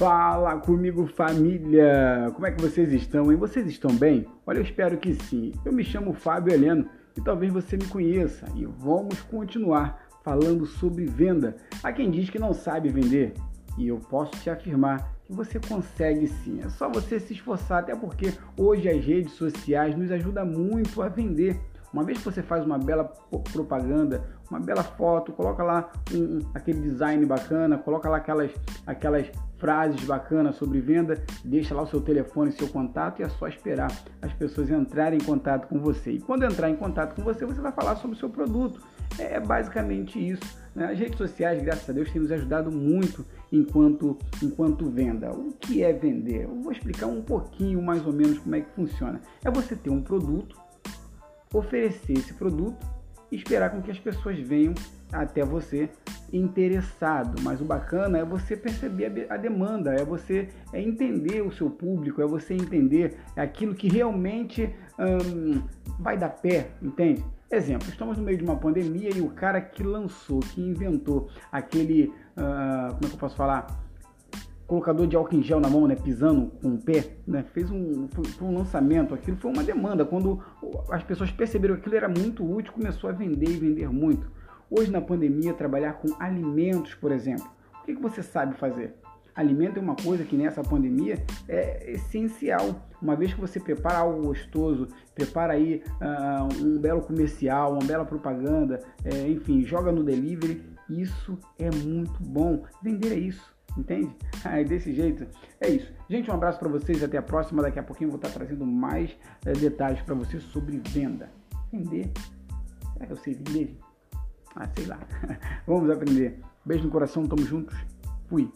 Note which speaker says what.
Speaker 1: Fala comigo, família! Como é que vocês estão, hein? Vocês estão bem? Olha, eu espero que sim. Eu me chamo Fábio Heleno e talvez você me conheça e vamos continuar falando sobre venda. Há quem diz que não sabe vender e eu posso te afirmar que você consegue sim. É só você se esforçar, até porque hoje as redes sociais nos ajudam muito a vender. Uma vez que você faz uma bela propaganda, uma bela foto, coloca lá um, aquele design bacana, coloca lá aquelas, aquelas frases bacanas sobre venda, deixa lá o seu telefone, seu contato e é só esperar as pessoas entrarem em contato com você. E quando entrar em contato com você, você vai falar sobre o seu produto. É basicamente isso. Né? As redes sociais, graças a Deus, têm nos ajudado muito enquanto, enquanto venda. O que é vender? Eu vou explicar um pouquinho mais ou menos como é que funciona. É você ter um produto oferecer esse produto e esperar com que as pessoas venham até você interessado. Mas o bacana é você perceber a demanda, é você é entender o seu público, é você entender aquilo que realmente hum, vai dar pé, entende? Exemplo, estamos no meio de uma pandemia e o cara que lançou, que inventou aquele, uh, como é que eu posso falar? Colocador de álcool em gel na mão, né, pisando com o pé, né, fez um, foi, um lançamento, aquilo foi uma demanda. Quando as pessoas perceberam que aquilo era muito útil, começou a vender e vender muito. Hoje na pandemia, trabalhar com alimentos, por exemplo, o que, que você sabe fazer? Alimento é uma coisa que nessa pandemia é essencial. Uma vez que você prepara algo gostoso, prepara aí uh, um belo comercial, uma bela propaganda, é, enfim, joga no delivery, isso é muito bom. Vender é isso. Entende? Ah, desse jeito. É isso. Gente, um abraço para vocês. Até a próxima. Daqui a pouquinho eu vou estar trazendo mais é, detalhes para vocês sobre venda. Vender? Será que eu sei vender? Ah, sei lá. Vamos aprender. Beijo no coração. Tamo juntos. Fui.